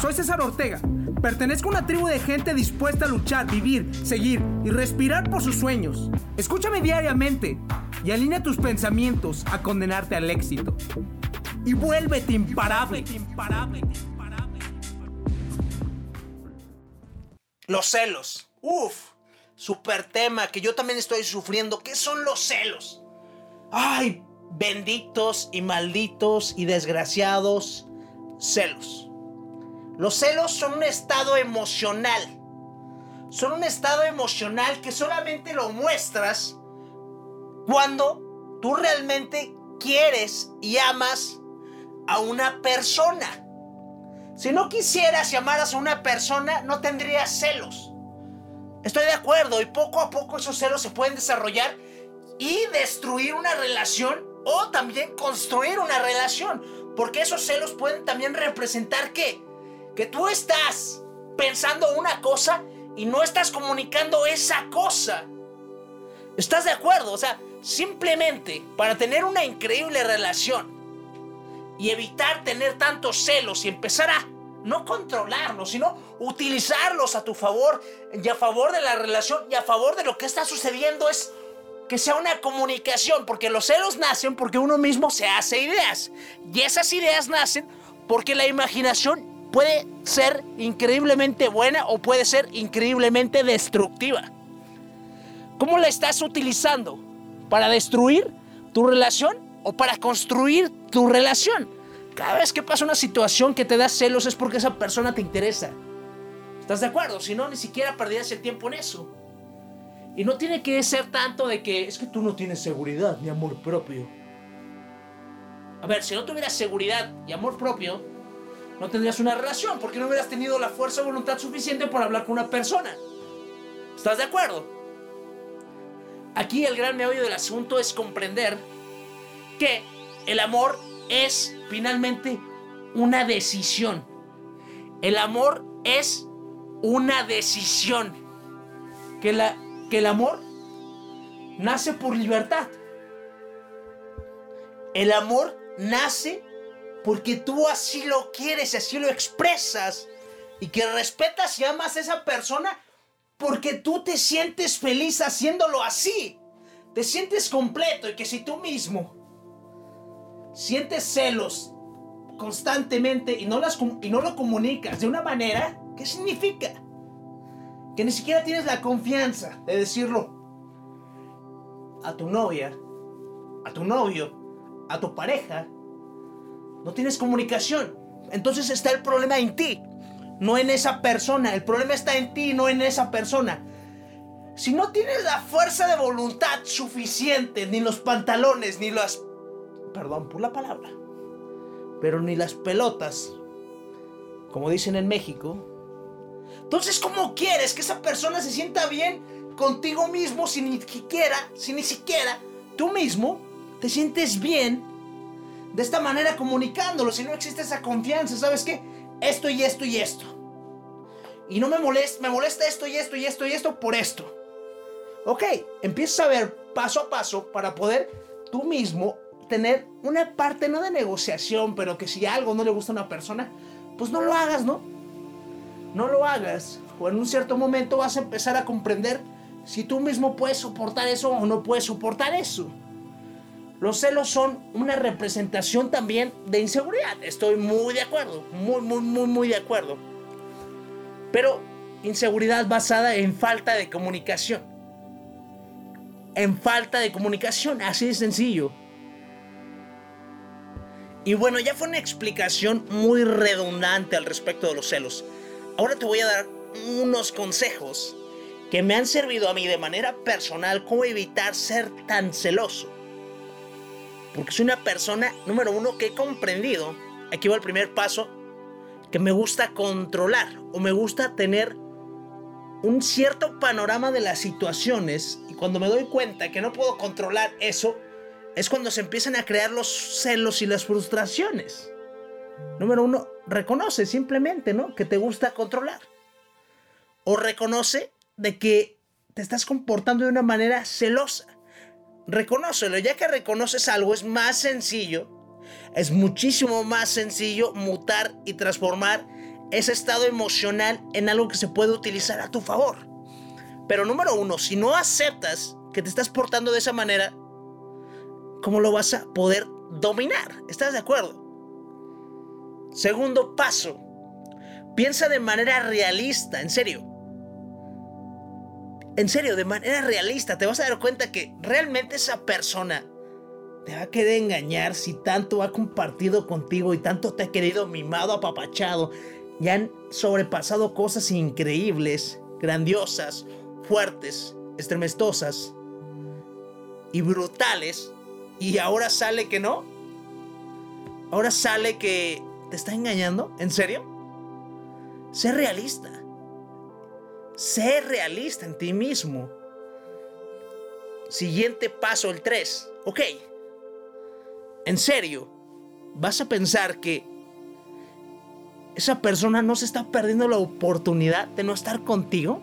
Soy César Ortega. Pertenezco a una tribu de gente dispuesta a luchar, vivir, seguir y respirar por sus sueños. Escúchame diariamente y alinea tus pensamientos a condenarte al éxito. Y vuélvete imparable. Los celos. Uf, super tema que yo también estoy sufriendo. ¿Qué son los celos? Ay, benditos y malditos y desgraciados celos. Los celos son un estado emocional. Son un estado emocional que solamente lo muestras cuando tú realmente quieres y amas a una persona. Si no quisieras y amaras a una persona, no tendrías celos. Estoy de acuerdo y poco a poco esos celos se pueden desarrollar y destruir una relación o también construir una relación. Porque esos celos pueden también representar que que tú estás pensando una cosa y no estás comunicando esa cosa. ¿Estás de acuerdo? O sea, simplemente para tener una increíble relación y evitar tener tantos celos y empezar a no controlarlos, sino utilizarlos a tu favor y a favor de la relación y a favor de lo que está sucediendo es que sea una comunicación, porque los celos nacen porque uno mismo se hace ideas y esas ideas nacen porque la imaginación puede ser increíblemente buena o puede ser increíblemente destructiva. ¿Cómo la estás utilizando? ¿Para destruir tu relación o para construir tu relación? Cada vez que pasa una situación que te da celos es porque esa persona te interesa. ¿Estás de acuerdo? Si no, ni siquiera perdías el tiempo en eso. Y no tiene que ser tanto de que es que tú no tienes seguridad ni amor propio. A ver, si no tuvieras seguridad y amor propio, no tendrías una relación porque no hubieras tenido la fuerza o voluntad suficiente para hablar con una persona. ¿Estás de acuerdo? Aquí el gran meollo del asunto es comprender que el amor es finalmente una decisión. El amor es una decisión. Que, la, que el amor nace por libertad. El amor nace porque tú así lo quieres, así lo expresas y que respetas y amas a esa persona porque tú te sientes feliz haciéndolo así. Te sientes completo y que si tú mismo sientes celos constantemente y no, las, y no lo comunicas de una manera, ¿qué significa? Que ni siquiera tienes la confianza de decirlo a tu novia, a tu novio, a tu pareja, no tienes comunicación. Entonces está el problema en ti, no en esa persona. El problema está en ti, no en esa persona. Si no tienes la fuerza de voluntad suficiente, ni los pantalones, ni las... Perdón por la palabra. Pero ni las pelotas, como dicen en México. Entonces, ¿cómo quieres que esa persona se sienta bien contigo mismo si ni siquiera, si ni siquiera tú mismo te sientes bien de esta manera comunicándolo. Si no existe esa confianza, ¿sabes qué? Esto y esto y esto. Y no me molesta, me molesta esto y esto y esto y esto por esto. Ok, empiezas a ver paso a paso para poder tú mismo tener una parte no de negociación, pero que si algo no le gusta a una persona, pues no lo hagas, ¿no? No lo hagas. O en un cierto momento vas a empezar a comprender si tú mismo puedes soportar eso o no puedes soportar eso. Los celos son una representación también de inseguridad. Estoy muy de acuerdo, muy, muy, muy, muy de acuerdo. Pero inseguridad basada en falta de comunicación. En falta de comunicación, así de sencillo. Y bueno, ya fue una explicación muy redundante al respecto de los celos. Ahora te voy a dar unos consejos que me han servido a mí de manera personal cómo evitar ser tan celoso. Porque soy una persona, número uno, que he comprendido, aquí va el primer paso, que me gusta controlar o me gusta tener un cierto panorama de las situaciones y cuando me doy cuenta que no puedo controlar eso, es cuando se empiezan a crear los celos y las frustraciones. Número uno, reconoce simplemente, ¿no? Que te gusta controlar. O reconoce de que te estás comportando de una manera celosa reconócelo. Ya que reconoces algo, es más sencillo, es muchísimo más sencillo mutar y transformar ese estado emocional en algo que se puede utilizar a tu favor. Pero número uno, si no aceptas que te estás portando de esa manera, ¿cómo lo vas a poder dominar? ¿Estás de acuerdo? Segundo paso, piensa de manera realista, en serio. En serio, de manera realista, te vas a dar cuenta que realmente esa persona te va a querer engañar si tanto ha compartido contigo y tanto te ha querido mimado, apapachado y han sobrepasado cosas increíbles, grandiosas, fuertes, estremestosas y brutales y ahora sale que no. Ahora sale que te está engañando, ¿en serio? Sé realista. Sé realista en ti mismo. Siguiente paso, el 3. Ok. En serio, vas a pensar que esa persona no se está perdiendo la oportunidad de no estar contigo.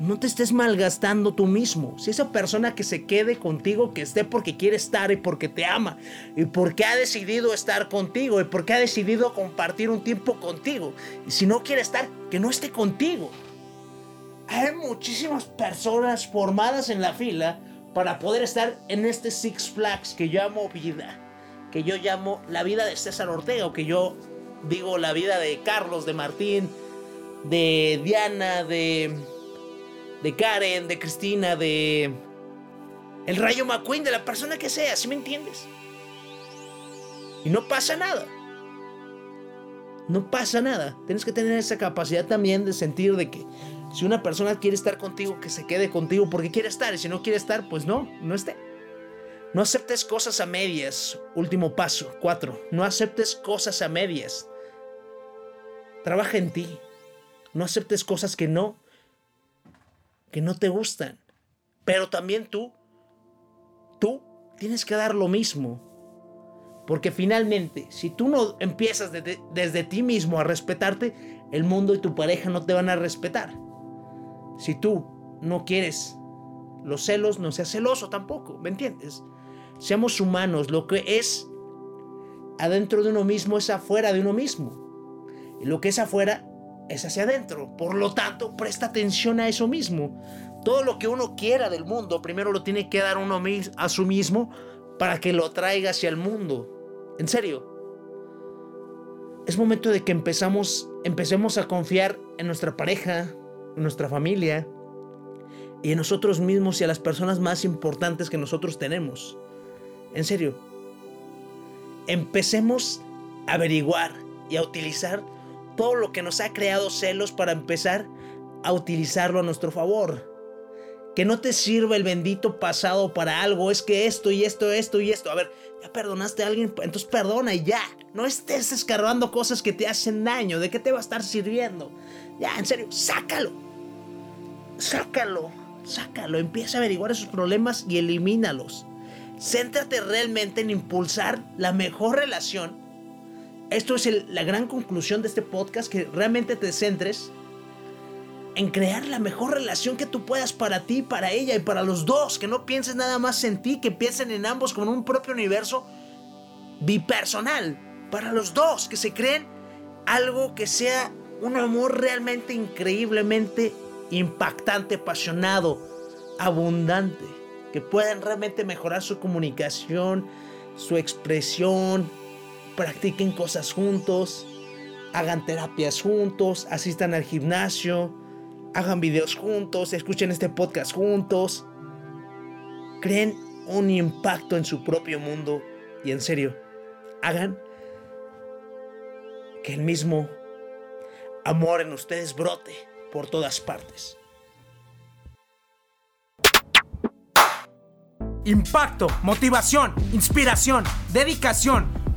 No te estés malgastando tú mismo. Si esa persona que se quede contigo, que esté porque quiere estar y porque te ama, y porque ha decidido estar contigo, y porque ha decidido compartir un tiempo contigo. Y si no quiere estar, que no esté contigo. Hay muchísimas personas formadas en la fila para poder estar en este Six Flags que yo llamo vida. Que yo llamo la vida de César Ortega, o que yo digo la vida de Carlos, de Martín, de Diana, de de Karen, de Cristina, de el Rayo McQueen, de la persona que sea, ¿sí me entiendes? Y no pasa nada. No pasa nada. Tienes que tener esa capacidad también de sentir de que si una persona quiere estar contigo, que se quede contigo porque quiere estar. Y si no quiere estar, pues no, no esté. No aceptes cosas a medias. Último paso. Cuatro. No aceptes cosas a medias. Trabaja en ti. No aceptes cosas que no que no te gustan. Pero también tú, tú tienes que dar lo mismo. Porque finalmente, si tú no empiezas desde, ti mismo a respetarte, el mundo y tu pareja no te van a respetar. Si tú no quieres los celos, no seas celoso tampoco, ¿me entiendes? Seamos humanos, lo que es adentro de uno mismo es afuera de uno mismo. Y lo que es afuera es hacia adentro. Por lo tanto, presta atención a eso mismo. Todo lo que uno quiera del mundo, primero lo tiene que dar uno a su mismo para que lo traiga hacia el mundo. En serio. Es momento de que empezamos, empecemos a confiar en nuestra pareja, en nuestra familia y en nosotros mismos y a las personas más importantes que nosotros tenemos. En serio. Empecemos a averiguar y a utilizar todo lo que nos ha creado celos para empezar a utilizarlo a nuestro favor. Que no te sirva el bendito pasado para algo, es que esto y esto, esto y esto. A ver, ya perdonaste a alguien, entonces perdona y ya. No estés escarbando cosas que te hacen daño. ¿De qué te va a estar sirviendo? Ya, en serio, sácalo. Sácalo, sácalo. Empieza a averiguar esos problemas y elimínalos. Céntrate realmente en impulsar la mejor relación esto es la gran conclusión de este podcast, que realmente te centres en crear la mejor relación que tú puedas para ti, para ella y para los dos. Que no pienses nada más en ti, que piensen en ambos como un propio universo bipersonal. Para los dos, que se creen algo que sea un amor realmente increíblemente impactante, apasionado, abundante. Que puedan realmente mejorar su comunicación, su expresión, practiquen cosas juntos, hagan terapias juntos, asistan al gimnasio, hagan videos juntos, escuchen este podcast juntos, creen un impacto en su propio mundo y en serio, hagan que el mismo amor en ustedes brote por todas partes. Impacto, motivación, inspiración, dedicación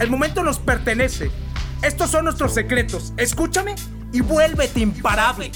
el momento nos pertenece. Estos son nuestros secretos. Escúchame y vuélvete imparable.